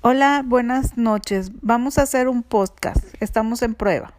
Hola, buenas noches. Vamos a hacer un podcast. Estamos en prueba.